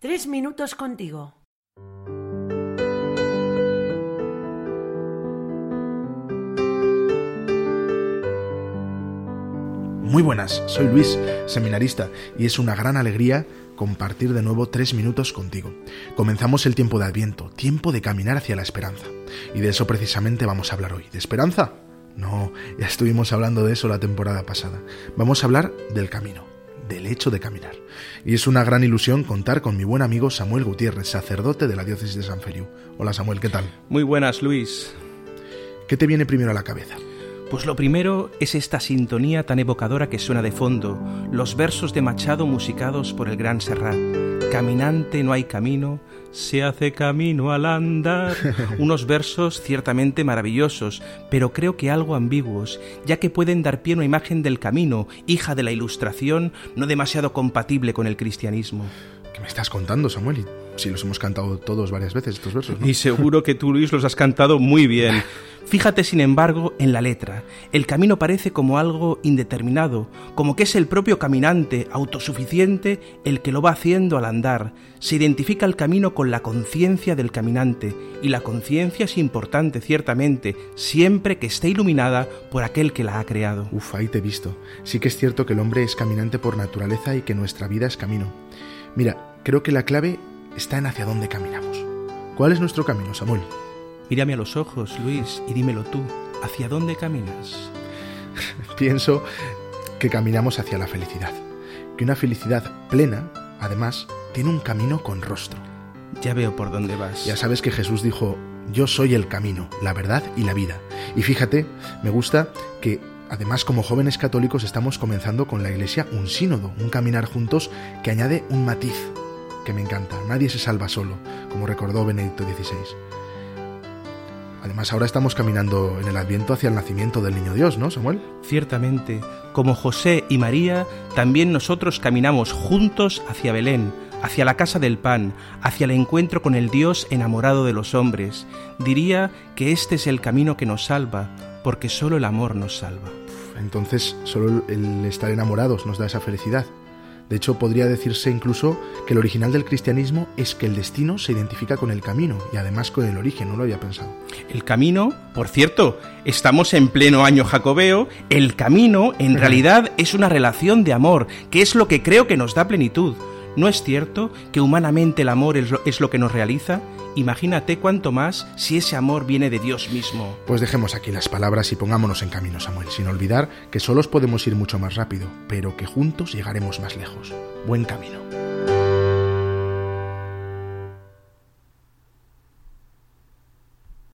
Tres minutos contigo. Muy buenas, soy Luis, seminarista, y es una gran alegría compartir de nuevo tres minutos contigo. Comenzamos el tiempo de Adviento, tiempo de caminar hacia la esperanza. Y de eso precisamente vamos a hablar hoy. ¿De esperanza? No, ya estuvimos hablando de eso la temporada pasada. Vamos a hablar del camino, del hecho de caminar. Y es una gran ilusión contar con mi buen amigo Samuel Gutiérrez, sacerdote de la diócesis de San Feliu. Hola Samuel, ¿qué tal? Muy buenas, Luis. ¿Qué te viene primero a la cabeza? Pues lo primero es esta sintonía tan evocadora que suena de fondo, los versos de Machado musicados por el gran Serrat. Caminante no hay camino, se hace camino al andar. Unos versos ciertamente maravillosos, pero creo que algo ambiguos, ya que pueden dar pie a una imagen del camino, hija de la ilustración, no demasiado compatible con el cristianismo. ¿Qué me estás contando, Samuel? Si los hemos cantado todos varias veces estos versos. Y seguro que tú, Luis, los has cantado muy bien. Fíjate, sin embargo, en la letra. El camino parece como algo indeterminado, como que es el propio caminante, autosuficiente, el que lo va haciendo al andar. Se identifica el camino con la conciencia del caminante, y la conciencia es importante, ciertamente, siempre que esté iluminada por aquel que la ha creado. Uf, ahí te he visto. Sí que es cierto que el hombre es caminante por naturaleza y que nuestra vida es camino. Mira, creo que la clave está en hacia dónde caminamos. ¿Cuál es nuestro camino, Samuel? Mírame a los ojos, Luis, y dímelo tú. ¿Hacia dónde caminas? Pienso que caminamos hacia la felicidad. Que una felicidad plena, además, tiene un camino con rostro. Ya veo por dónde vas. Ya sabes que Jesús dijo, yo soy el camino, la verdad y la vida. Y fíjate, me gusta que además como jóvenes católicos estamos comenzando con la Iglesia un sínodo, un caminar juntos que añade un matiz que me encanta. Nadie se salva solo, como recordó Benedicto XVI. Además, ahora estamos caminando en el Adviento hacia el nacimiento del Niño Dios, ¿no, Samuel? Ciertamente, como José y María, también nosotros caminamos juntos hacia Belén, hacia la casa del pan, hacia el encuentro con el Dios enamorado de los hombres. Diría que este es el camino que nos salva, porque solo el amor nos salva. Entonces, solo el estar enamorados nos da esa felicidad. De hecho, podría decirse incluso que el original del cristianismo es que el destino se identifica con el camino y además con el origen, no lo había pensado. El camino, por cierto, estamos en pleno año jacobeo, el camino en realidad es una relación de amor, que es lo que creo que nos da plenitud. ¿No es cierto que humanamente el amor es lo, que nos realiza? Imagínate cuánto más si ese amor viene de Dios mismo. Pues dejemos aquí las palabras y pongámonos en camino, Samuel, sin olvidar que solos podemos ir mucho más rápido, pero que juntos llegaremos más lejos. Buen camino.